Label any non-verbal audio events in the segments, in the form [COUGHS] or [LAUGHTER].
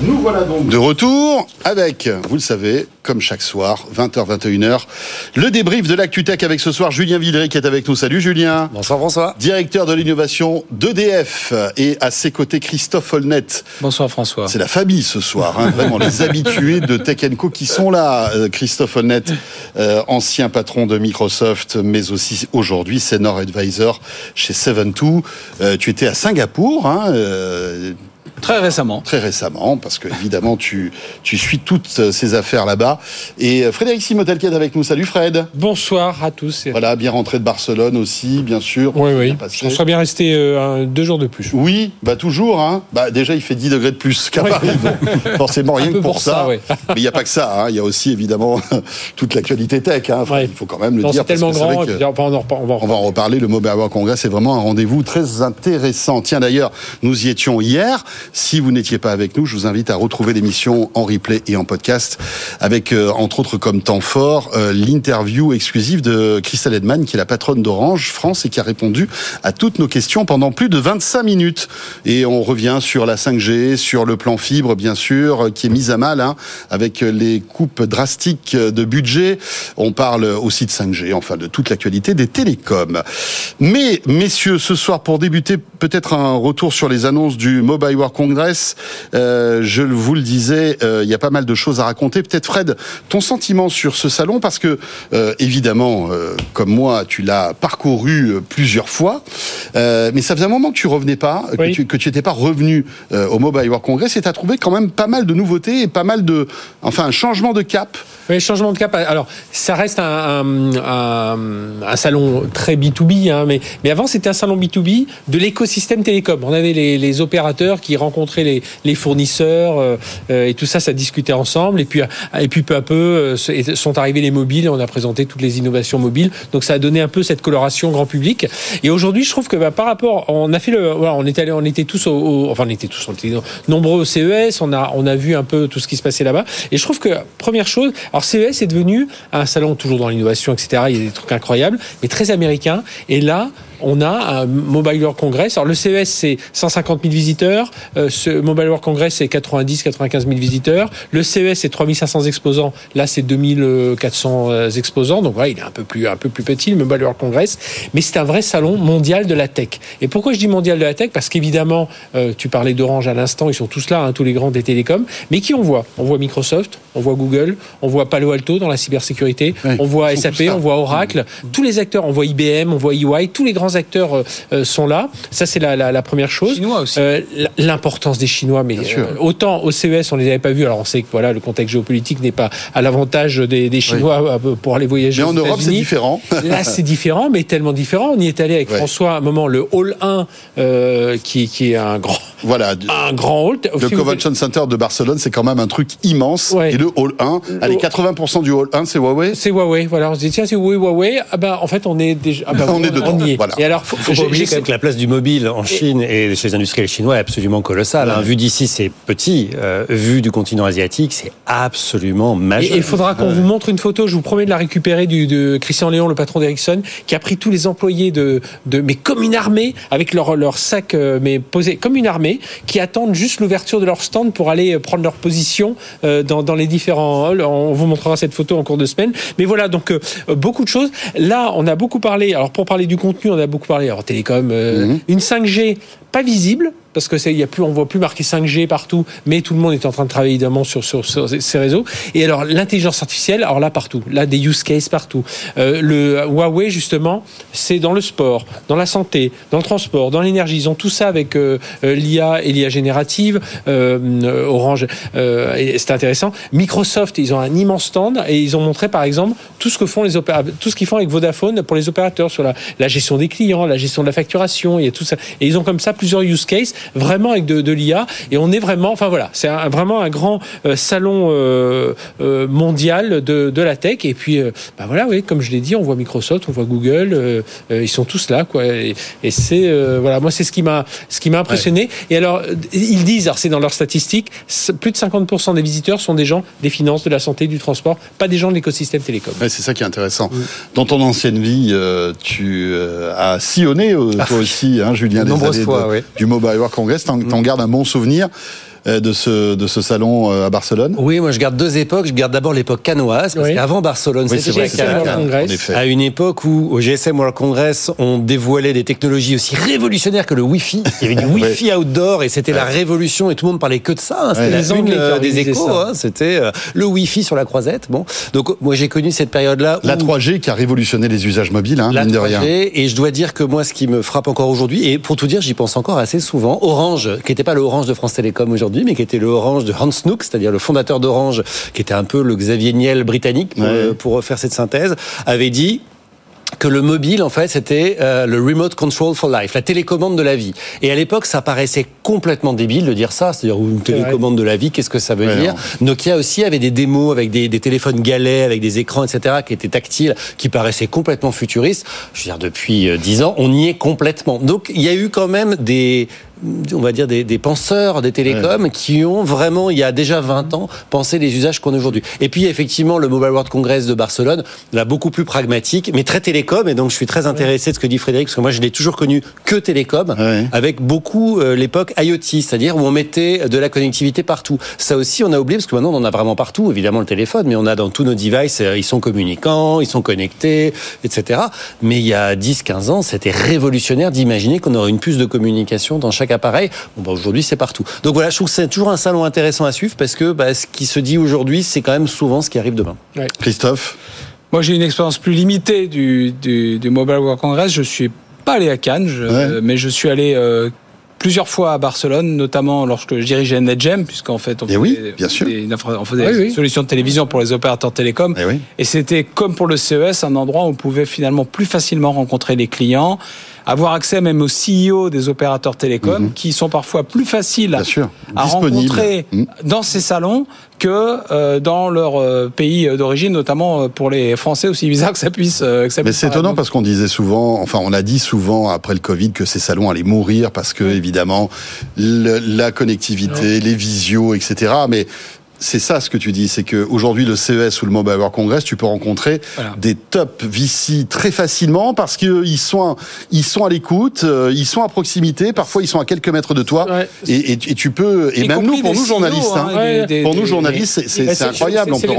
Nous voilà donc de retour avec, vous le savez, comme chaque soir, 20h, 21h, le débrief de l'ActuTech avec ce soir Julien Villeray qui est avec nous. Salut Julien. Bonsoir François. Directeur de l'innovation d'EDF et à ses côtés Christophe Holnet. Bonsoir François. C'est la famille ce soir, hein, vraiment les habitués de Tech Co qui sont là. Euh, Christophe Holnet, euh, ancien patron de Microsoft, mais aussi aujourd'hui senior advisor chez 72. Euh, tu étais à Singapour. Hein, Très récemment. Très récemment, parce que évidemment tu, tu suis toutes ces affaires là-bas. Et euh, Frédéric Simotel qui est avec nous. Salut Fred. Bonsoir à tous. Voilà, bien rentré de Barcelone aussi, bien sûr. Oui, oui. On serait bien resté euh, deux jours de plus. Oui, bah toujours. Hein. Bah, déjà, il fait 10 degrés de plus qu'à Paris. Forcément, [LAUGHS] rien que pour, ça. Mais il n'y a pas que ça. Hein. Il y a aussi évidemment [LAUGHS] toute l'actualité tech. Hein. Il faut quand même le dire. C'est tellement grand. on, va en, on va en reparler. Le Mobile World Congress, c'est vraiment un rendez-vous très intéressant. Tiens, d'ailleurs, nous y étions hier. Si vous n'étiez pas avec nous, je vous invite à retrouver l'émission en replay et en podcast avec, euh, entre autres, comme temps fort, euh, l'interview exclusive de Christelle Edman, qui est la patronne d'Orange France et qui a répondu à toutes nos questions pendant plus de 25 minutes. Et on revient sur la 5G, sur le plan fibre, bien sûr, qui est mis à mal hein, avec les coupes drastiques de budget. On parle aussi de 5G, enfin de toute l'actualité des télécoms. Mais, messieurs, ce soir, pour débuter, peut-être un retour sur les annonces du Mobile World Congress. Euh, je vous le disais, euh, il y a pas mal de choses à raconter. Peut-être Fred, ton sentiment sur ce salon, parce que euh, évidemment, comme moi, tu l'as parcouru plusieurs fois, mais ça faisait un moment que tu revenais pas, que tu n'étais pas revenu au Mobile World Congress, et tu as trouvé quand même pas mal de nouveautés et pas mal de, enfin, un changement de cap. Oui, changement de cap. Alors, ça reste un, un, un, salon très B2B, hein, mais, mais avant, c'était un salon B2B de l'écosystème télécom. On avait les, les opérateurs qui rencontraient les, les fournisseurs euh, euh, et tout ça, ça discutait ensemble. Et puis, et puis peu à peu, euh, sont arrivés les mobiles. On a présenté toutes les innovations mobiles. Donc, ça a donné un peu cette coloration grand public. Et aujourd'hui, je trouve que bah, par rapport, on a fait le, voilà, on était allé, on était tous au, enfin, on était tous, on était nombreux au CES. On a, on a vu un peu tout ce qui se passait là-bas. Et je trouve que première chose, alors CES est devenu un salon toujours dans l'innovation, etc. Il y a des trucs incroyables, mais très américain. Et là, on a un Mobile World Congress. Alors le CES c'est 150 000 visiteurs, euh, ce Mobile World Congress c'est 90 95 000 visiteurs, le CES c'est 3500 exposants, là c'est 2400 euh, exposants. Donc voilà, il est un peu plus un peu plus petit le Mobile World Congress, mais c'est un vrai salon mondial de la tech. Et pourquoi je dis mondial de la tech? Parce qu'évidemment, euh, tu parlais d'Orange à l'instant, ils sont tous là, hein, tous les grands des télécoms, mais qui on voit? On voit Microsoft, on voit Google, on voit Palo Alto dans la cybersécurité, on voit SAP, on voit Oracle, tous les acteurs, on voit IBM, on voit EY, tous les grands acteurs euh, euh, sont là. Ça, c'est la, première chose. Chinois aussi. Euh, l'importance des Chinois, mais autant au CES, on les avait pas vus. Alors, on sait que voilà, le contexte géopolitique n'est pas à l'avantage des, Chinois pour aller voyager. Mais en Europe, c'est différent. Là, [LAUGHS] c'est différent, mais tellement différent. On y est allé avec François à un moment, le Hall 1, qui, qui est un grand, voilà, un grand hall. Le Convention Center de Barcelone, c'est quand même un truc immense. Et le Hall 1, allez, 80% du Hall 1, c'est Huawei. C'est Huawei. Voilà, on se dit tiens, c'est Huawei. Ah ben, en fait, on est déjà. Ah ben, [LAUGHS] on, est dedans. y est. Et alors, faut, faut pas oublier que la place du mobile en Chine et chez les industriels chinois est absolument colossale. Hein. Vu d'ici, c'est petit. Euh, vu du continent asiatique, c'est absolument majeur. il faudra qu'on vous montre une photo. Je vous promets de la récupérer du, de Christian Léon, le patron d'Ericsson, qui a pris tous les employés de, de mais comme une armée, avec leur, leur sac, euh, mais posé comme une armée, qui attendent juste l'ouverture de leur stand pour aller euh, prendre leur position dans, dans les différents halls. On vous montrera cette photo en cours de semaine. Mais voilà, donc beaucoup de choses. Là, on a beaucoup parlé. Alors pour parler du contenu, on a beaucoup parlé. Alors télécom, euh, mhm. une 5G pas visible, parce que c'est, y a plus, on voit plus marqué 5G partout, mais tout le monde est en train de travailler évidemment sur, ces réseaux. Et alors l'intelligence artificielle, alors là partout, là des use cases partout. Euh, le Huawei justement, c'est dans le sport, dans la santé, dans le transport, dans l'énergie. Ils ont tout ça avec euh, euh, l'IA et l'IA générative. Orange, c'est intéressant. Microsoft, ils ont un immense stand et ils ont montré par exemple tout ce que font les tout ce qu'ils font avec Vodafone pour les opérateurs sur la, la gestion des clients, la gestion de la facturation, il tout ça. Et ils ont comme ça plusieurs use cases vraiment avec de, de l'IA. Et on est vraiment, enfin voilà, c'est un- vraiment un grand euh, salon euh, euh, mondial de, de la tech. Et puis, euh, bah voilà, oui, comme je l'ai dit, on voit Microsoft, on voit Google, euh, euh, ils sont tous là, quoi. Et, et c'est euh, voilà, moi c'est ce qui m'a ce qui m'a impressionné. Et alors ils disent, alors c'est dans leurs statistiques, plus de 50% des visiteurs sont des gens des finances, de la santé, du transport, pas des gens de l'écosystème télécom. Ouais, c'est ça qui est intéressant. Dans ton ancienne vie, euh, tu euh, as sillonné, euh, toi aussi, hein, Julien, des Nombreuses années fois, de- oui. du Mobile World Congress. T'en gardes un bon souvenir de ce, de ce salon euh, à Barcelone Oui, moi je garde deux époques. Je garde d'abord l'époque canoise, parce Oui. qu'avant Barcelone, Oui, c'était effet. à une époque où au GSM World Congress, on dévoilait des technologies aussi révolutionnaires que le Wi-Fi. Il y avait du [LAUGHS] Wi-Fi outdoor et c'était la révolution et tout le monde parlait que de ça. hein. C'était Ouais. la euh, des échos. hein. C'était euh, le Wi-Fi sur la croisette. Bon, donc moi j'ai connu cette période-là. La où- 3G qui a révolutionné les usages mobiles, hein, la mine de 3G, rien. et je dois dire que moi, ce qui me frappe encore aujourd'hui, et pour tout dire, j'y pense encore assez souvent, Orange, qui n'était pas le Orange de France Télécom aujourd'hui, mais qui était le Orange de Hans Nook, c'est-à-dire le fondateur d'Orange, qui était un peu le Xavier Niel britannique, pour, Ouais. euh, pour faire cette synthèse, avait dit que le mobile, en fait, c'était euh, le remote control for life, la télécommande de la vie. Et à l'époque, ça paraissait complètement débile de dire ça, c'est-à-dire une télécommande de la vie, qu'est-ce que ça veut Ouais, dire non. Nokia aussi avait des démos avec des, des téléphones galets, avec des écrans, etc., qui étaient tactiles, qui paraissaient complètement futuristes. Je veux dire, depuis euh, dix ans, on y est complètement. Donc, il y a eu quand même des, on va dire, des, des penseurs des télécoms qui ont vraiment, il y a déjà 20 ans, pensé les usages qu'on a aujourd'hui. Et puis, effectivement, le Mobile World Congress de Barcelone, là, beaucoup plus pragmatique, mais très télécom. Et donc, je suis très intéressé de ce que dit Frédéric, parce que moi, je l'ai toujours connu que télécom, Ouais. avec beaucoup euh, l'époque IoT, c'est-à-dire où on mettait de la connectivité partout. Ça aussi, on a oublié, parce que maintenant, on en a vraiment partout, évidemment le téléphone, mais on a dans tous nos devices, euh, ils sont communicants, ils sont connectés, etc. Mais il y a 10-15 ans, c'était révolutionnaire d'imaginer qu'on aurait une puce de communication dans chaque appareil. Bon, bah, aujourd'hui, c'est partout. Donc voilà, je trouve que c'est toujours un salon intéressant à suivre, parce que bah, ce qui se dit aujourd'hui, c'est quand même souvent ce qui arrive demain. Christophe? Moi, j'ai une expérience plus limitée du, du, du Mobile World Congress. Je suis pas allé à Cannes, je- Ouais. mais je suis allé euh, plusieurs fois à Barcelone, notamment lorsque je dirigeais NetGem, puisqu'en fait, on Eh faisait, oui, bien sûr. des- une infra- on faisait Ah oui, des oui. solutions de télévision pour les opérateurs télécoms. Eh oui. Et c'était comme pour le CES, un endroit où on pouvait finalement plus facilement rencontrer les clients, avoir accès même aux CEO des opérateurs télécoms, qui sont parfois plus faciles Mhm. Bien sûr. à Disponible. rencontrer Mm. dans ces salons que euh, dans leur euh, pays d'origine, notamment euh, pour les Français, aussi bizarre que ça puisse. que ça Mais c'est étonnant parce qu'on disait souvent, enfin on a dit souvent après le Covid que ces salons allaient mourir parce que évidemment le- la connectivité, les visios, etc. Mais c'est ça ce que tu dis, c'est que aujourd'hui le CES ou le Mobile World Congress, tu peux rencontrer Voilà. des top VC très facilement parce que ils sont ils sont à l'écoute, euh, ils sont à proximité, parfois ils sont à quelques mètres de toi Ouais. et, et- et tu peux et Y même compris nous pour nous journalistes, hein, hein, des- des- pour nous des- journalistes c'est- c'est Bah, c'est incroyable, on c'est la-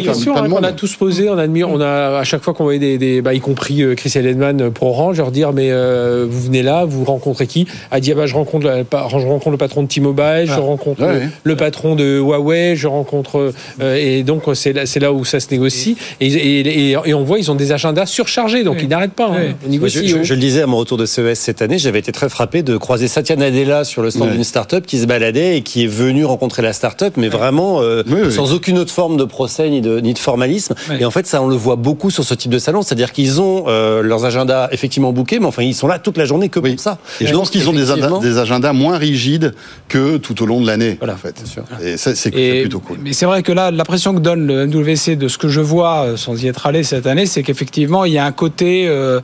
question hein, qu'on a tous posé. On a admis, on a à chaque fois qu'on voyait des, des bah, y compris euh, Chris Edman pour Orange, leur dire mais euh, vous venez là, vous rencontrez qui? A dit ah bah, je rencontre je rencontre le patron de T-Mobile, je Ah. rencontre Ouais, le, ouais. le patron de Huawei, je rencontre euh, et donc c'est là, c'est là où ça se négocie et, et, et- et on voit ils ont des agendas surchargés donc Oui. ils n'arrêtent pas hein, Oui. Moi, je, CEO. je- je le disais à mon retour de CES cette année, j'avais été très frappé de croiser Satya Nadella sur le stand d'une start-up qui se baladait et qui est venu rencontrer la start-up, mais vraiment euh, Oui, oui. sans aucune autre forme de procès ni de, ni de formalisme. Et en fait, ça, on le voit beaucoup sur ce type de salon, c'est-à-dire qu'ils ont euh, leurs agendas effectivement bookés, mais enfin, ils sont là toute la journée que Oui. pour ça. Et je pense qu'ils ont des, des agendas moins rigides que tout au long de l'année, Voilà, en fait. bien sûr. Et ça, c'est plutôt cool. Mais c'est vrai que là, l'impression que donne le MWC de ce que je vois, euh, sans y être allé cette année, c'est qu'effectivement, il y a un côté, euh,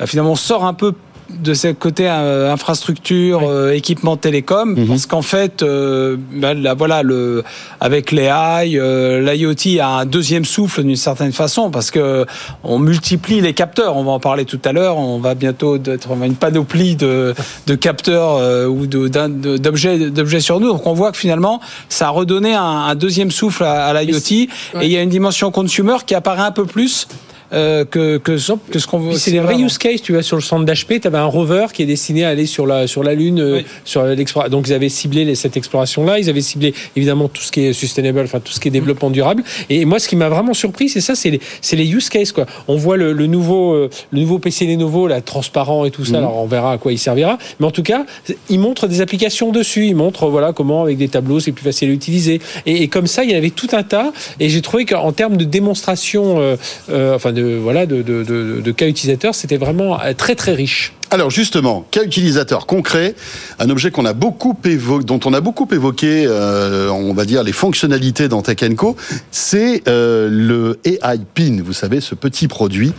euh, finalement, on sort un peu de ce côté euh, infrastructure, euh, équipement télécom, Mhm. parce qu'en fait, euh, bah, là, voilà, le, avec les AI, euh, l'IoT a un deuxième souffle d'une certaine façon, parce que on multiplie les capteurs. On va en parler tout à l'heure. On va bientôt être on une panoplie de, de capteurs euh, ou d'objets d'objets sur nous. Donc on voit que finalement, ça a redonné un, un deuxième souffle à, à l'IoT. Et il y a une dimension consumer qui apparaît un peu plus euh, que, que, que ce qu'on veut. C'est des vrais use cases, tu vois, sur le centre d'HP, tu avais un rover qui est destiné à aller sur la, sur la Lune, euh, Oui. sur l'exploration. Donc ils avaient ciblé les- cette exploration-là, ils avaient ciblé évidemment tout ce qui est sustainable, enfin tout ce qui est développement durable. Et moi, ce qui m'a vraiment surpris, c'est ça, c'est les, c'est les use cases, quoi. On voit le, le nouveau, euh, le nouveau PC Lenovo, là, transparent et tout ça, alors on verra à quoi il servira. Mais en tout cas, il montre des applications dessus, il montre, voilà, comment avec des tableaux, c'est plus facile à utiliser. Et, et comme ça, il y en avait tout un tas. Et j'ai trouvé qu'en termes de démonstration, euh, euh, enfin de, de, voilà, de, cas utilisateurs. C'était vraiment très très riche. Alors justement, cas utilisateur concret, un objet qu'on a beaucoup évoqué, dont on a beaucoup évoqué, euh, on va dire les fonctionnalités dans Tech Co, c'est euh, le AI Pin. Vous savez, ce petit produit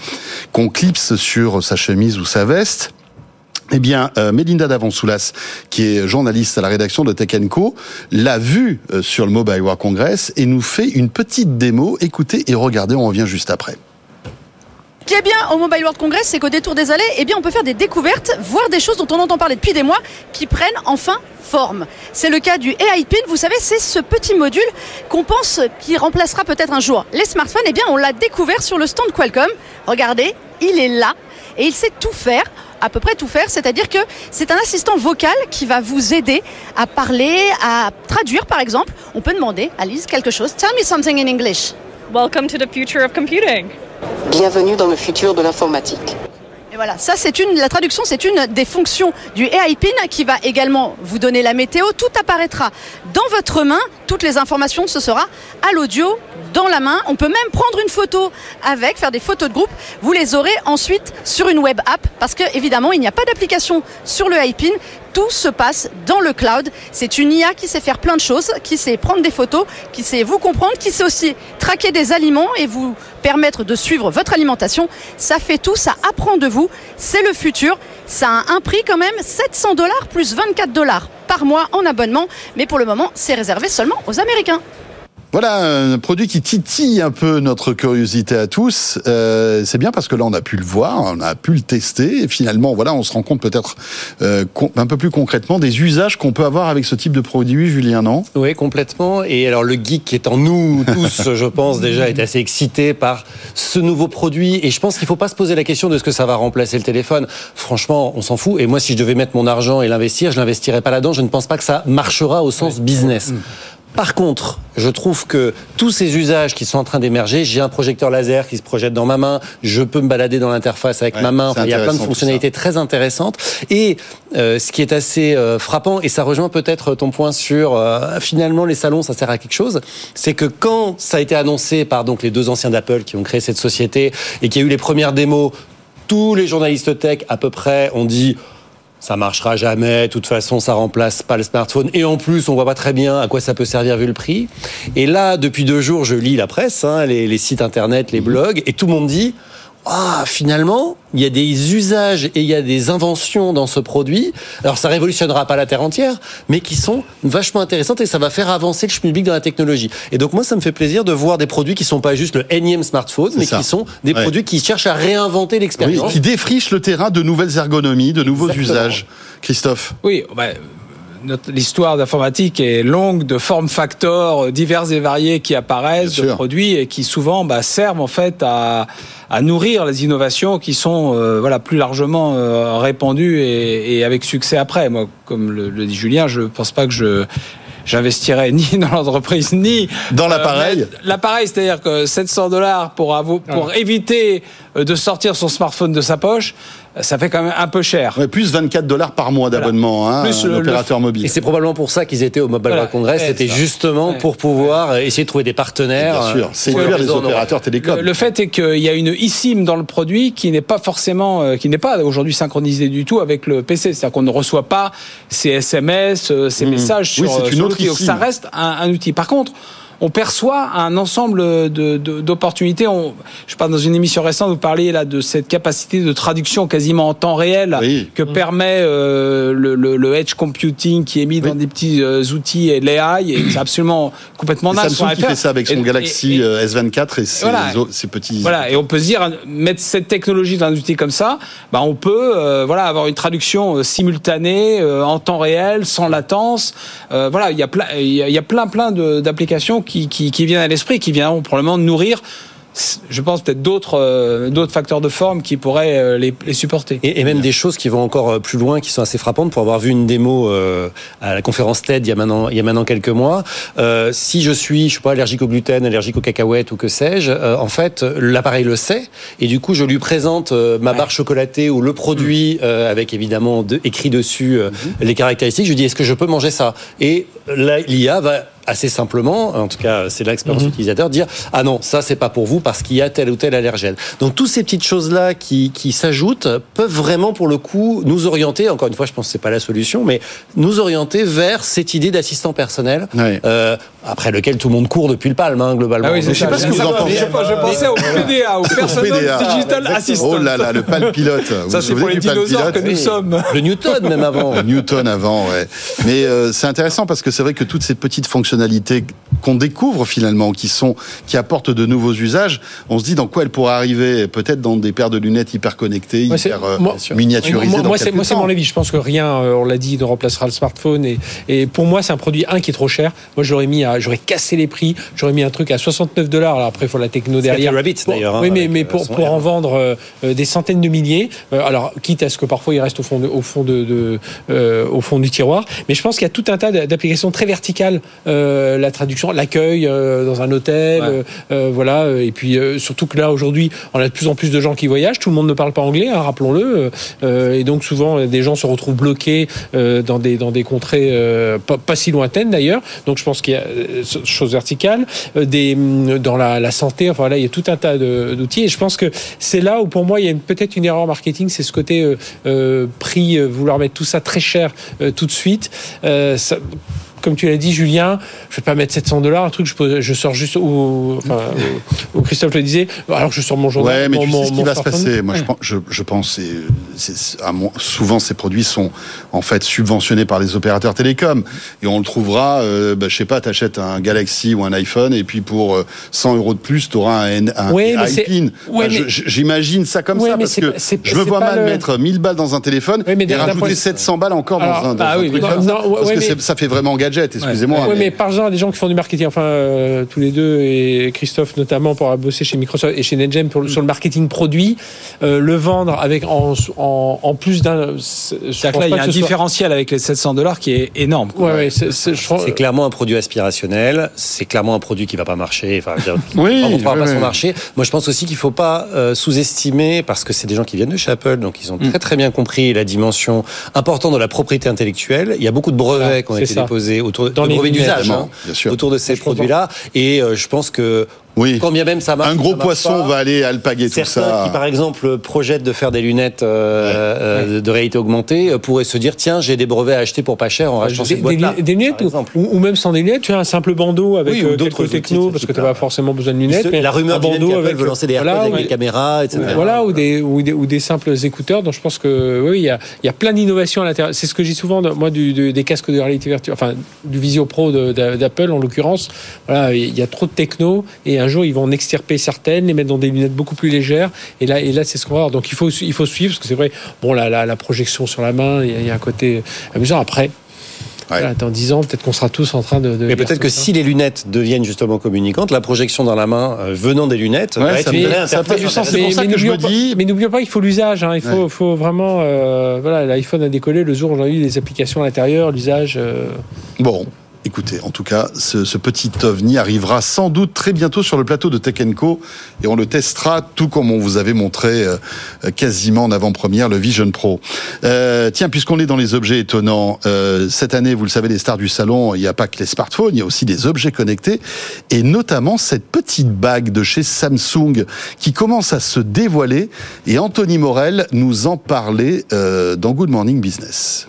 qu'on clipse sur sa chemise ou sa veste. Eh bien, euh, Melinda Davonsoulas, qui est journaliste à la rédaction de Tech Co, l'a vu euh, sur le Mobile World Congress et nous fait une petite démo. Écoutez et regardez, on revient juste après. Ce qui est bien au Mobile World Congress, c'est qu'au détour des allées, eh bien, on peut faire des découvertes, voir des choses dont on entend parler depuis des mois, qui prennent enfin forme. C'est le cas du AI Pin. Vous savez, c'est ce petit module qu'on pense qui remplacera peut-être un jour les smartphones. Eh bien, on l'a découvert sur le stand Qualcomm. Regardez, il est là et il sait tout faire à peu près tout faire, c'est-à-dire que c'est un assistant vocal qui va vous aider à parler, à traduire par exemple. On peut demander à Lise quelque chose. Tell me something in English. Welcome to the future of computing. Bienvenue dans le futur de l'informatique. Et voilà, ça c'est une, la traduction c'est une des fonctions du AI Pin qui va également vous donner la météo. Tout apparaîtra dans votre main, toutes les informations, ce sera à l'audio dans la main. On peut même prendre une photo avec, faire des photos de groupe. Vous les aurez ensuite sur une web app parce que évidemment il n'y a pas d'application sur le AI Pin tout se passe dans le cloud. C'est une IA qui sait faire plein de choses, qui sait prendre des photos, qui sait vous comprendre, qui sait aussi traquer des aliments et vous permettre de suivre votre alimentation. Ça fait tout, ça apprend de vous. C'est le futur. Ça a un prix quand même 700 dollars plus 24 dollars par mois en abonnement. Mais pour le moment, c'est réservé seulement aux Américains. Voilà un produit qui titille un peu notre curiosité à tous. Euh, c'est bien parce que là on a pu le voir, on a pu le tester et finalement voilà on se rend compte peut-être euh, un peu plus concrètement des usages qu'on peut avoir avec ce type de produit, Julien, non? Oui, complètement. Et alors le geek qui est en nous tous, [LAUGHS] je pense déjà, est assez excité par ce nouveau produit et je pense qu'il faut pas se poser la question de ce que ça va remplacer le téléphone. Franchement, on s'en fout. Et moi, si je devais mettre mon argent et l'investir, je l'investirais pas là-dedans. Je ne pense pas que ça marchera au sens business. Par contre, je trouve que tous ces usages qui sont en train d'émerger, j'ai un projecteur laser qui se projette dans ma main, je peux me balader dans l'interface avec ma main, enfin, il y a plein de fonctionnalités très intéressantes. Et euh, ce qui est assez euh, frappant, et ça rejoint peut-être ton point sur euh, finalement les salons, ça sert à quelque chose, c'est que quand ça a été annoncé par donc les deux anciens d'Apple qui ont créé cette société et qui a eu les premières démos, tous les journalistes tech à peu près ont dit ça marchera jamais, de toute façon ça remplace pas le smartphone. Et en plus on voit pas très bien à quoi ça peut servir vu le prix. Et là depuis deux jours je lis la presse, hein, les, les sites internet, les blogs et tout le monde dit ah, finalement, il y a des usages et il y a des inventions dans ce produit. Alors, ça révolutionnera pas la terre entière, mais qui sont vachement intéressantes et ça va faire avancer le public dans la technologie. Et donc, moi, ça me fait plaisir de voir des produits qui sont pas juste le énième smartphone, mais qui sont des produits qui cherchent à réinventer l'expérience. qui défrichent le terrain de nouvelles ergonomies, de nouveaux usages. Christophe. Oui, bah, l'histoire d'informatique est longue de formes facteurs divers et variés qui apparaissent, de produits et qui souvent bah, servent en fait à, à, nourrir les innovations qui sont euh, voilà plus largement euh, répandues et, et, avec succès après. Moi, comme le, le dit Julien, je pense pas que je j'investirais ni [LAUGHS] dans l'entreprise ni dans l'appareil. Euh, l'appareil, c'est-à-dire que 700 dollars pour, pour éviter de sortir son smartphone de sa poche, ça fait quand même un peu cher. plus 24 dollars par mois d'abonnement, hein, plus l'opérateur mobile. Et c'est probablement pour ça qu'ils étaient au Mobile World Congress, c'était justement pour pouvoir essayer de trouver des partenaires. bien sûr, c'est euh, les opérateurs télécoms. Le, fait est qu'il y a une eSIM dans le produit qui n'est pas forcément, euh, qui n'est pas aujourd'hui synchronisée du tout avec le PC. C'est-à-dire qu'on ne reçoit pas ces SMS, euh, ces mmh. messages sur, oui, c'est une autre Donc ça reste un, un outil. Par contre, on perçoit un ensemble d'opportunités. je parle dans une émission récente, vous parliez là de cette capacité de traduction quasiment en temps réel que mm. permet euh, le, edge computing qui est mis dans des petits euh, outils et l'AI et c'est absolument [COUGHS] complètement dingue. Samsung qui fait ça avec son Galaxy euh, S24 et ses, petits. Voilà, et on peut se dire mettre cette technologie dans un outil comme ça, bah on peut voilà avoir une traduction simultanée en temps réel sans latence. voilà, il y a plein il y a plein plein d'applications qui, qui, qui viennent à l'esprit, qui viendront probablement nourrir je pense peut-être d'autres euh, d'autres facteurs de forme qui pourraient euh, les, les supporter. Et, et, même des choses qui vont encore euh, plus loin, qui sont assez frappantes. Pour avoir vu une démo à la conférence TED il y a maintenant il y a maintenant quelques mois, si je suis je suis pas allergique au gluten, allergique aux cacahuètes ou que sais-je, en fait l'appareil le sait et du coup je lui présente ma barre chocolatée ou le produit mmh. avec évidemment de, écrit dessus mmh. les caractéristiques. Je lui dis est-ce que je peux manger ça? Et l'IA va assez simplement, en tout cas c'est l'expérience utilisateur, dire ah non ça c'est pas pour vous parce qu'il y a tel ou tel allergène. Donc toutes ces petites choses là qui, qui s'ajoutent peuvent vraiment pour le coup nous orienter. Encore une fois, je pense que c'est pas la solution, mais nous orienter vers cette idée d'assistant personnel euh, après lequel tout le monde court depuis le palme hein, globalement. Ah oui, c'est Donc, ça. sais pas ce que vous en pensez. Je, je pensais au PDA, au Personal PDA. Digital Assistant. Oh là là, le palpilote. Vous Ça, c'est pour les dinosaures que nous sommes. Le Newton même avant. Newton avant, ouais. Mais euh, c'est intéressant parce que c'est vrai que toutes ces petites fonctionnalités qu'on découvre finalement, qui sont, qui apportent de nouveaux usages, on se dit dans quoi elles pourraient arriver Peut-être dans des paires de lunettes hyper connectées, Moi, hyper euh, moi- miniaturisées. Moi, dans moi, c'est mon avis. Je pense que rien, euh, on l'a dit, ne remplacera le smartphone. Et, et pour moi, c'est un produit un qui est trop cher. Moi, j'aurais mis, j'aurais cassé les prix. J'aurais mis un truc à 69 dollars. Alors après, il faut la techno derrière. Rabbit, d'ailleurs, hein, oui, mais, euh, pour, en vendre euh, euh, des centaines de milliers. euh, alors, quitte à ce que parfois il reste au fond, de- au fond de, de, euh, au fond du tiroir. Mais je pense qu'il y a tout un tas d'applications très verticales. Euh, la traduction, l'accueil euh, dans un hôtel, Ouais. euh, voilà. Et puis surtout que là aujourd'hui, on a de plus en plus de gens qui voyagent. Tout le monde ne parle pas anglais, hein, rappelons-le. Et donc souvent, des gens se retrouvent bloqués dans des dans des contrées pas, pas si lointaines d'ailleurs. Donc je pense qu'il y a choses verticales, des hum, dans la, la santé. Enfin là, il y a tout un tas d'outils. Et je pense que c'est là où pour moi il y a peut-être une erreur marketing, c'est ce côté prix, vouloir mettre tout ça très cher tout de suite. Ça- comme tu l'as dit, Julien, je vais pas mettre 700 dollars, un truc, je, pose- je sors juste où, enfin, où- Christophe le disait, alors que je sors mon journal. Ouais, mais mon- tu mon- sais ce qui va se passer. Moi, je Ouais. pense, je, je pense, c'est- souvent ces produits sont en fait subventionnés par les opérateurs télécoms, et on le trouvera. Euh, bah, je sais pas, t'achètes un Galaxy ou un iPhone, et puis pour euh, 100 euros de plus, t'auras un, un Ouais, mais c'est- iPin. ouais, Enfin, J'imagine ça comme ça parce que je me vois mal le- mettre 1000 balles dans un téléphone mais et rajouter point- 700 balles encore Alors, dans un, dans bah un oui, truc non, comme ça. non, parce que ça fait vraiment gadget. Excusez-moi. Oui, mais- mais parlez-en à des gens qui font du marketing, enfin euh, tous les deux et Christophe notamment pour avoir bossé chez Microsoft et chez NetGem pour sur le marketing produit, euh, le vendre avec en, en, en plus d'un. c'est- C'est-à-dire que là, il y a un soit- différentiel avec les 700 dollars qui est énorme. quoi. Ouais, ouais, c'est- c'est- crois- C'est clairement un produit aspirationnel. C'est clairement un produit qui va pas marcher. Enfin, dire, [LAUGHS] Oui, ne trouvera oui, pas son oui. marché. Moi, je pense aussi qu'il faut pas euh, sous-estimer parce que c'est des gens qui viennent de chez Apple, donc ils ont Mm. très très bien compris la dimension importante de la propriété intellectuelle. Il y a beaucoup de brevets Ah, qui ont c'est été ça. déposés autour Dans de brevets d'usage hein, autour de ces produits-là. Et euh, je pense que Oui. quand bien même ça marche, Un gros marche poisson pas, va aller alpaguer tout Certains ça. qui, par exemple, projettent de faire des lunettes euh, euh, de réalité augmentée euh, pourraient se dire tiens, j'ai des brevets à acheter pour pas cher en rachetant des, cette boîte-là. lunettes- des lunettes ou, ou- même sans des lunettes, tu as un simple bandeau avec Oui, ou d'autres techno parce ce que tu n'as pas forcément besoin de lunettes. mais la rumeur un bandeau avec veut lancer des AirPods voilà, avec ouais. des caméras, etc. Voilà, ou des, ou, des, ou des simples écouteurs. Donc je pense que oui, il y a, il y a plein d'innovations à l'intérieur. C'est ce que je dis souvent, moi, du, du- des casques de réalité virtuelle, enfin du Visio Pro d'Apple en l'occurrence. Voilà, il y a trop de techno et un jour ils vont en extirper certaines, les mettre dans des lunettes beaucoup plus légères. Et là, et là, c'est ce qu'on va voir. Donc il faut, il faut suivre parce que c'est vrai. Bon, la, la, la projection sur la main, il y a, il y a un côté amusant. Après. voilà, dans 10 ans, peut-être qu'on sera tous en train de. de Mais peut-être que si les lunettes deviennent justement communicantes, la projection dans la main euh, venant des lunettes Ouais, va ça fait du interprétation. sens. C'est pour ça que je me n'oublions dis- pas- mais n'oublions pas qu'il faut l'usage. hein. Il faut, Ouais. faut vraiment. euh, voilà, l'iPhone a décollé le jour où on a eu les applications à l'intérieur, l'usage. euh, Bon. Écoutez, en tout cas, ce, ce petit ovni arrivera sans doute très bientôt sur le plateau de Tech Co et on le testera tout comme on vous avait montré euh, quasiment en avant-première le Vision Pro. Euh, tiens, puisqu'on est dans les objets étonnants, euh, cette année, vous le savez, les stars du salon, il n'y a pas que les smartphones, il y a aussi des objets connectés et notamment cette petite bague de chez Samsung qui commence à se dévoiler et Anthony Morel nous en parlait euh, dans Good Morning Business.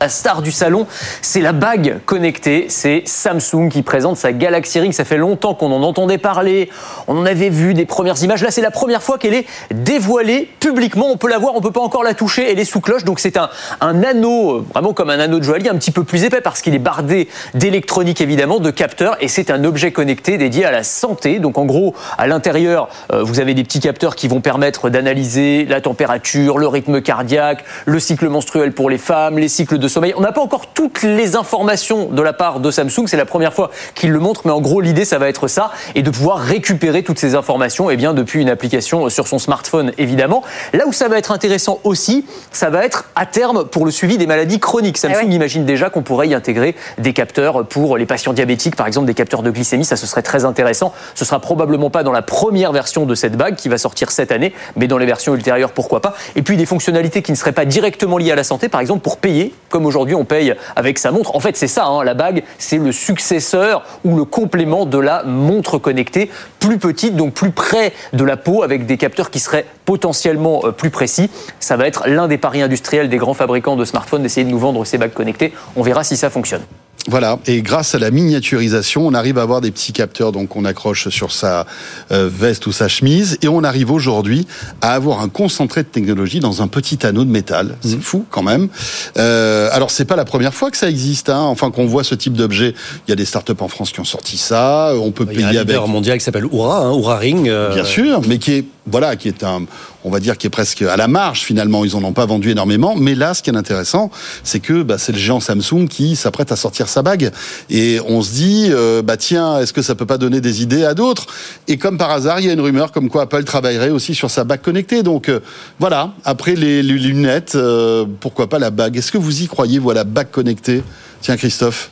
La star du salon, c'est la bague connectée. C'est Samsung qui présente sa Galaxy Ring. Ça fait longtemps qu'on en entendait parler. On en avait vu des premières images. Là, c'est la première fois qu'elle est dévoilée publiquement. On peut la voir, on peut pas encore la toucher. Elle est sous cloche. Donc, c'est un, un anneau, euh, vraiment comme un anneau de joaillier, un petit peu plus épais parce qu'il est bardé d'électronique, évidemment, de capteurs. Et c'est un objet connecté dédié à la santé. Donc, en gros, à l'intérieur, euh, vous avez des petits capteurs qui vont permettre d'analyser la température, le rythme cardiaque, le cycle menstruel pour les femmes, les cycles de sommeil. On n'a pas encore toutes les informations de la part de Samsung. C'est la première fois qu'ils le montrent, mais en gros, l'idée, ça va être ça, et de pouvoir récupérer toutes ces informations, et bien depuis une application sur son smartphone, évidemment. Là où ça va être intéressant aussi, ça va être à terme pour le suivi des maladies chroniques. Samsung imagine déjà qu'on pourrait y intégrer des capteurs pour les patients diabétiques, par exemple des capteurs de glycémie. Ça, ce serait très intéressant. Ce sera probablement pas dans la première version de cette bague qui va sortir cette année, mais dans les versions ultérieures, pourquoi pas. Et puis des fonctionnalités qui ne seraient pas directement liées à la santé, par exemple pour payer, comme aujourd'hui on paye avec sa montre. En fait, c'est ça, hein, la bague, c'est le successeur ou le complément de la montre connectée, plus petite, donc plus près de la peau, avec des capteurs qui seraient potentiellement euh, plus précis. Ça va être l'un des paris industriels des grands fabricants de smartphones d'essayer de nous vendre ces bagues connectées. On verra si ça fonctionne. Voilà, et grâce à la miniaturisation, on arrive à avoir des petits capteurs donc on accroche sur sa euh, veste ou sa chemise, et on arrive aujourd'hui à avoir un concentré de technologie dans un petit anneau de métal. C'est Mhm. fou quand même. Euh, alors c'est pas la première fois que ça existe, hein. enfin qu'on voit ce type d'objet. Il y a des startups en France qui ont sorti ça. On peut Il y a un payer avec. leader mondial qui s'appelle Oura, hein, Oura Ring. euh, Bien sûr, mais qui est voilà, qui est un, on va dire, qui est presque à la marge finalement. Ils en ont pas vendu énormément, mais là, ce qui est intéressant, c'est que bah, c'est le géant Samsung qui s'apprête à sortir sa bague, et on se dit, euh, bah tiens, est-ce que ça peut pas donner des idées à d'autres? Et comme par hasard, il y a une rumeur comme quoi Apple travaillerait aussi sur sa bague connectée. Donc euh, voilà, après les, lunettes, euh, pourquoi pas la bague? Est-ce que vous y croyez, voilà, bague connectée? Tiens, Christophe.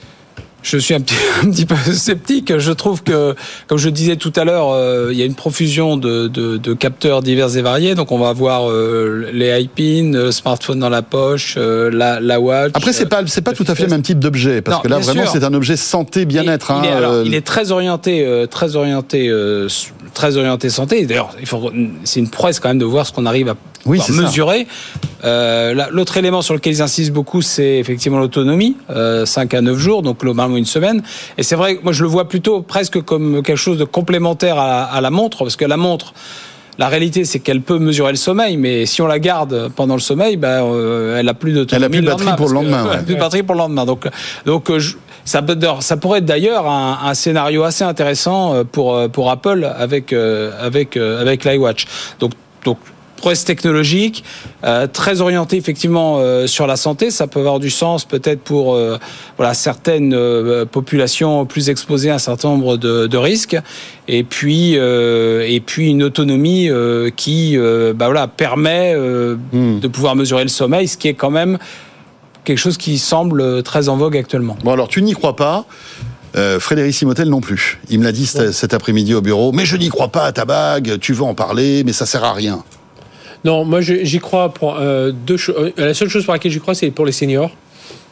Je suis un petit, [LAUGHS] un petit peu sceptique. Je trouve que, comme je disais tout à l'heure, euh, il y a une profusion de, de, de capteurs divers et variés. Donc, on va avoir euh, les iPins, euh, smartphone dans la poche, euh, la, la watch. Après, c'est pas, c'est pas tout à fait le même type d'objet, parce Non, que là, vraiment, c'est un objet santé, bien-être. Il, il est, hein, il est très orienté, très orienté, très orienté santé. D'ailleurs, il faut, c'est une prouesse quand même de voir ce qu'on arrive à Oui, c'est ça. mesurer. Euh, L'autre élément sur lequel ils insistent beaucoup, c'est effectivement l'autonomie, euh, 5 à 9 jours, donc globalement une semaine. Et c'est vrai que moi je le vois plutôt presque comme quelque chose de complémentaire à, à la montre, parce que la montre. La réalité, c'est qu'elle peut mesurer le sommeil, mais si on la garde pendant le sommeil, ben, euh, elle a plus d'autonomie. Elle a plus de batterie pour le que- lendemain, elle a plus de batterie pour le lendemain. Donc, donc euh, je- ça, peut, ça pourrait être d'ailleurs un, un scénario assez intéressant euh, pour, euh, pour Apple avec, avec, avec l'iWatch. Donc, donc prouesse technologique, euh, très orienté effectivement euh, sur la santé. Ça peut avoir du sens peut-être pour euh, voilà certaines populations plus exposées à un certain nombre de, de risques. Et puis et puis une autonomie qui bah voilà permet Hmm. de pouvoir mesurer le sommeil, ce qui est quand même quelque chose qui semble très en vogue actuellement. Bon, alors tu n'y crois pas. Euh, Frédéric Simotel non plus. Il me l'a dit cet, cet après-midi au bureau. Mais je n'y crois pas à ta bague. Tu veux en parler, mais ça sert à rien. Non, moi j'y crois pour euh, deux choses. Euh, La seule chose pour laquelle j'y crois, c'est pour les seniors.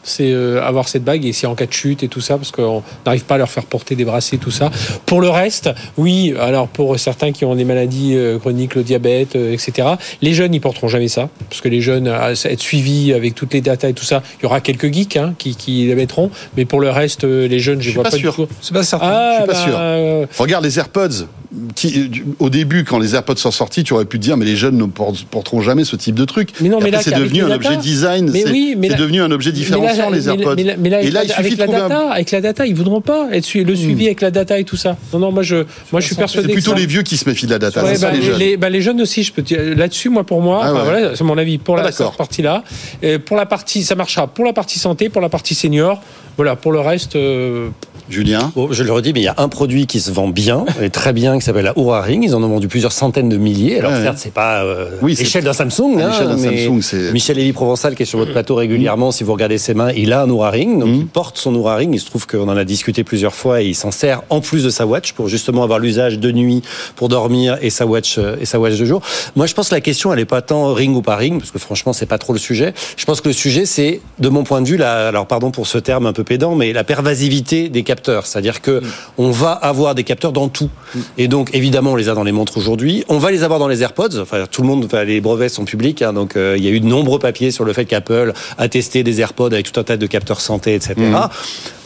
C'est euh, avoir cette bague et c'est en cas de chute et tout ça, parce qu'on n'arrive pas à leur faire porter des bracelets, tout ça. Pour le reste, oui, alors pour certains qui ont des maladies euh, chroniques, le diabète, euh, etc., les jeunes, ils porteront jamais ça, parce que les jeunes, à être suivis avec toutes les datas et tout ça, il y aura quelques geeks hein, qui, qui les mettront, mais pour le reste, les jeunes, je Je suis vois pas pas, sûr. du tout. C'est pas certain. Ah, Je suis pas bah, sûr. euh, Regarde les AirPods. Qui, au début, quand les AirPods sont sortis, tu aurais pu te dire, mais les jeunes ne porteront jamais ce type de truc. Mais non, Et mais après, là, c'est devenu un objet design. Mais c'est oui, mais c'est là- devenu un objet différenciant, mais les là, AirPods. Mais, là- mais là, et là, avec, il suffit avec de la trouver un- data, avec la data, ils voudront pas être su- le suivi avec la data et tout ça. Non, non, moi je, moi je suis C'est persuadé. plutôt que ça- les vieux qui se méfient de la data. Ouais, c'est ça, bah, les jeunes. les- bah, les jeunes aussi, je peux te dire là-dessus, moi pour moi, Ah voilà, c'est mon avis pour Ah, la cette partie-là. Euh, pour la partie, ça marchera pour la partie santé, pour la partie senior. Voilà, pour le reste, euh, Julien? Bon, je le redis, mais il y a un produit qui se vend bien, et très bien, qui s'appelle la Oura Ring. Ils en ont vendu plusieurs centaines de milliers. Alors Ouais. certes, c'est pas euh, Oui, l'échelle d'un Samsung. Hein, l'échelle d'un Samsung, c'est- Michel Lévy Provençal, qui est sur votre plateau régulièrement, si vous regardez ses mains, il a un Oura Ring. Donc il porte son Oura Ring. Il se trouve qu'on en a discuté plusieurs fois et il s'en sert en plus de sa watch pour justement avoir l'usage de nuit pour dormir et sa watch euh, et sa watch de jour. Moi, je pense que la question, elle est pas tant ring ou pas ring, parce que franchement, c'est pas trop le sujet. Je pense que le sujet, c'est, de mon point de vue, la, alors pardon pour ce terme un peu pédant, mais la pervasivité des capteurs. C'est-à-dire que on va avoir des capteurs dans tout. Et donc, évidemment, on les a dans les montres aujourd'hui. On va les avoir dans les AirPods. Enfin, tout le monde, enfin, les brevets sont publics. hein, donc, euh, il y a eu de nombreux papiers sur le fait qu'Apple a testé des AirPods avec tout un tas de capteurs santé, etc.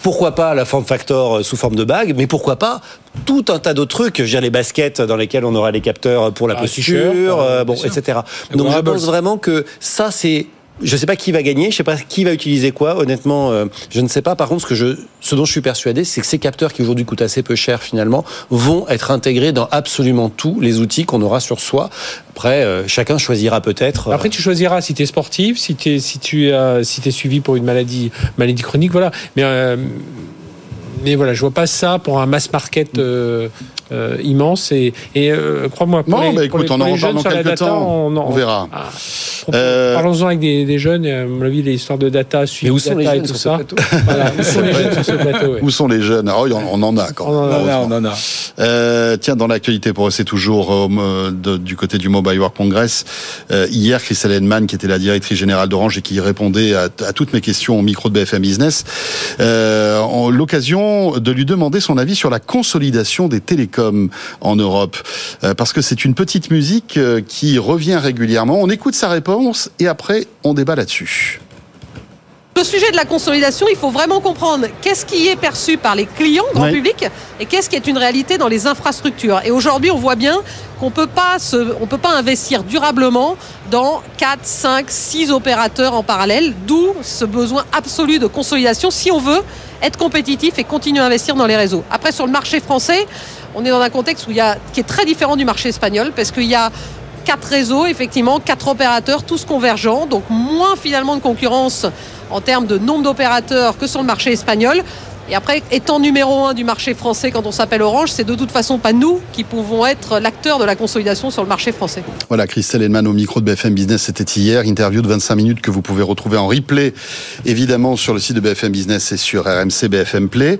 Pourquoi pas la form factor euh, sous forme de bague, mais pourquoi pas tout un tas d'autres trucs, dire les baskets dans lesquelles on aura les capteurs pour la Ah, posture, euh, euh, bon, etc. Donc je pense vraiment que ça c'est je sais pas qui va gagner, je sais pas qui va utiliser quoi. Honnêtement, euh, je ne sais pas. Par contre, ce dont je suis persuadé, c'est que ces capteurs qui aujourd'hui coûtent assez peu cher finalement vont être intégrés dans absolument tous les outils qu'on aura sur soi. Après, euh, chacun choisira peut-être. euh, Après, tu choisiras si tu es sportif, si, t'es- si tu es si es suivi pour une maladie, maladie chronique, voilà. Mais, mais voilà, je vois pas ça pour un mass market. Euh, immense. Et, et euh, crois-moi, pour, Bon, les, bah, pour écoute, les- on pour en les reparle jeunes dans sur la quelques data, temps. on, On verra. Ah, Euh, Parlons-en avec des, des jeunes. À mon avis, les histoires de data, suivi où de sont les data et jeunes tout ça. [LAUGHS] Voilà, où sont les jeunes sur ce plateau ouais. Où sont les jeunes? Ah, on, on en a quand On en a, même. Non, non, non. Euh, tiens, dans l'actualité, pour rester toujours euh, de- du côté du Mobile World Congress, euh, hier, Christelle Henman, qui était la directrice générale d'Orange et qui répondait à, à toutes mes questions au micro de BFM Business, euh, en l'occasion de lui demander son avis sur la consolidation des télécoms en Europe, Euh, parce que c'est une petite musique euh, qui revient régulièrement. On écoute sa réponse et après, on débat là-dessus. Le sujet de la consolidation, il faut vraiment comprendre qu'est-ce qui est perçu par les clients, grand public, et qu'est-ce qui est une réalité dans les infrastructures. Et aujourd'hui, on voit bien qu'on peut pas se, on peut pas investir durablement dans 4, 5, 6 opérateurs en parallèle, d'où ce besoin absolu de consolidation si on veut être compétitif et continuer à investir dans les réseaux. Après, sur le marché français, on est dans un contexte qui est très différent du marché espagnol, parce qu'il y a quatre réseaux, effectivement, quatre opérateurs, tous convergents, donc moins finalement de concurrence en termes de nombre d'opérateurs que sur le marché espagnol. Et après, étant numéro un du marché français quand on s'appelle Orange, c'est de toute façon pas nous qui pouvons être l'acteur de la consolidation sur le marché français. Voilà, Christelle Henman au micro de BFM Business, c'était hier. Interview de 25 minutes que vous pouvez retrouver en replay, évidemment, sur le site de BFM Business et sur RMC BFM Play.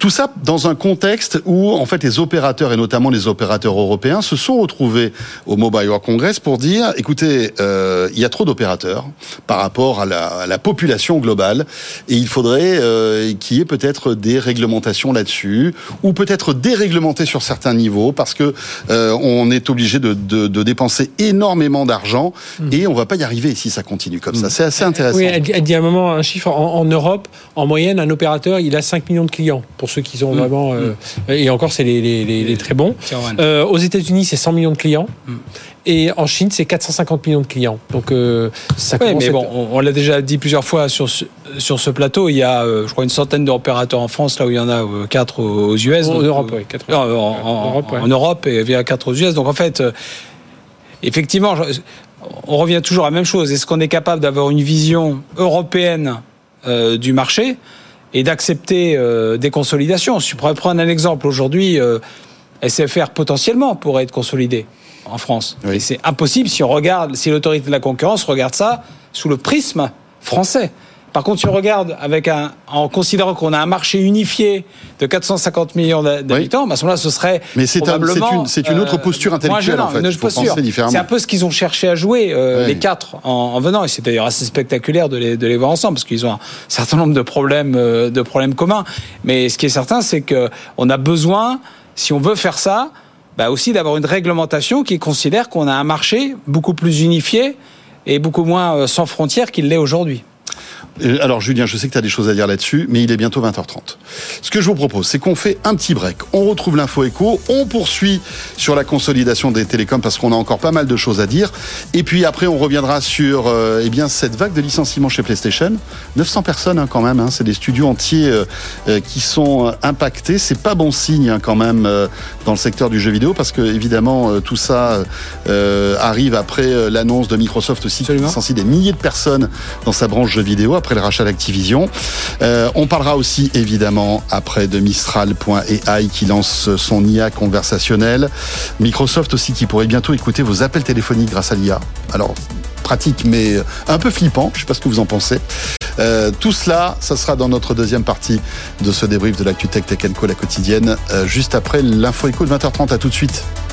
Tout ça dans un contexte où, en fait, les opérateurs, et notamment les opérateurs européens, se sont retrouvés au Mobile World Congress pour dire, écoutez, euh, il y a trop d'opérateurs par rapport à la, à la population globale, et il faudrait euh, qu'il y ait peut-être des réglementations là-dessus, ou peut-être déréglementer sur certains niveaux, parce que euh, on est obligé de, de, de dépenser énormément d'argent, et on va pas y arriver si ça continue comme ça. C'est assez intéressant. Oui, elle, dit- elle dit à un moment un chiffre. En, en Europe, en moyenne, un opérateur, il a 5 millions de clients, pour ceux qui sont vraiment. euh, Et encore, c'est les, les- les- les très bons. Euh, aux États-Unis, c'est 100 millions de clients. Et en Chine, c'est 450 millions de clients. Donc, euh, ça commence mais bon, être- on, on l'a déjà dit plusieurs fois sur ce, sur ce plateau. Il y a, euh, je crois, une centaine d'opérateurs en France, là où il y en a euh, quatre aux aux US. En donc, Europe, oui, en, en- En Europe, ouais. en Europe et via quatre aux US. Donc en fait, effectivement, on revient toujours à la même chose. Est-ce qu'on est capable d'avoir une vision européenne du marché? Et d'accepter euh, des consolidations Si je pourrais prendre un exemple, aujourd'hui, euh, SFR potentiellement pourrait être consolidé en France. Oui. C'est impossible si on regarde, si l'autorité de la concurrence regarde ça sous le prisme français. Par contre, si on regarde avec un, en considérant qu'on a un marché unifié de 450 millions d'ha- d'habitants, bah, à ce moment-là, ce serait Mais c'est un- une- c'est une autre posture moins intellectuelle, en fait. posture. C'est un peu ce qu'ils ont cherché à jouer euh, les quatre en, en venant, et c'est d'ailleurs assez spectaculaire de les, de les voir ensemble parce qu'ils ont un certain nombre de problèmes, euh, de problèmes communs. Mais ce qui est certain, c'est que on a besoin, si on veut faire ça, bah aussi d'avoir une réglementation qui considère qu'on a un marché beaucoup plus unifié et beaucoup moins euh, sans frontières qu'il l'est aujourd'hui. Euh, Alors Julien, je sais que tu as des choses à dire là-dessus, mais il est bientôt 20h30. Ce que je vous propose, c'est qu'on fait un petit break. On retrouve l'info écho, on poursuit sur la consolidation des télécoms parce qu'on a encore pas mal de choses à dire. Et puis après, on reviendra sur euh, eh bien cette vague de licenciements chez PlayStation. 900 personnes hein, quand même, hein, c'est des studios entiers euh, qui sont impactés. C'est pas bon signe hein, quand même euh, dans le secteur du jeu vidéo parce que évidemment tout ça arrive après l'annonce de Microsoft aussi qui licencie des milliers de personnes dans sa branche jeux vidéo après le rachat d'Activision. Euh, on parlera aussi évidemment après de Mistral.ai qui lance son IA conversationnel. Microsoft aussi qui pourrait bientôt écouter vos appels téléphoniques grâce à l'IA. Alors pratique mais un peu flippant, je sais pas ce que vous en pensez. Euh, tout cela, ça sera dans notre deuxième partie de ce débrief de l'actu Tech Co la quotidienne, euh, juste après l'info écho de 20h30. À tout de suite.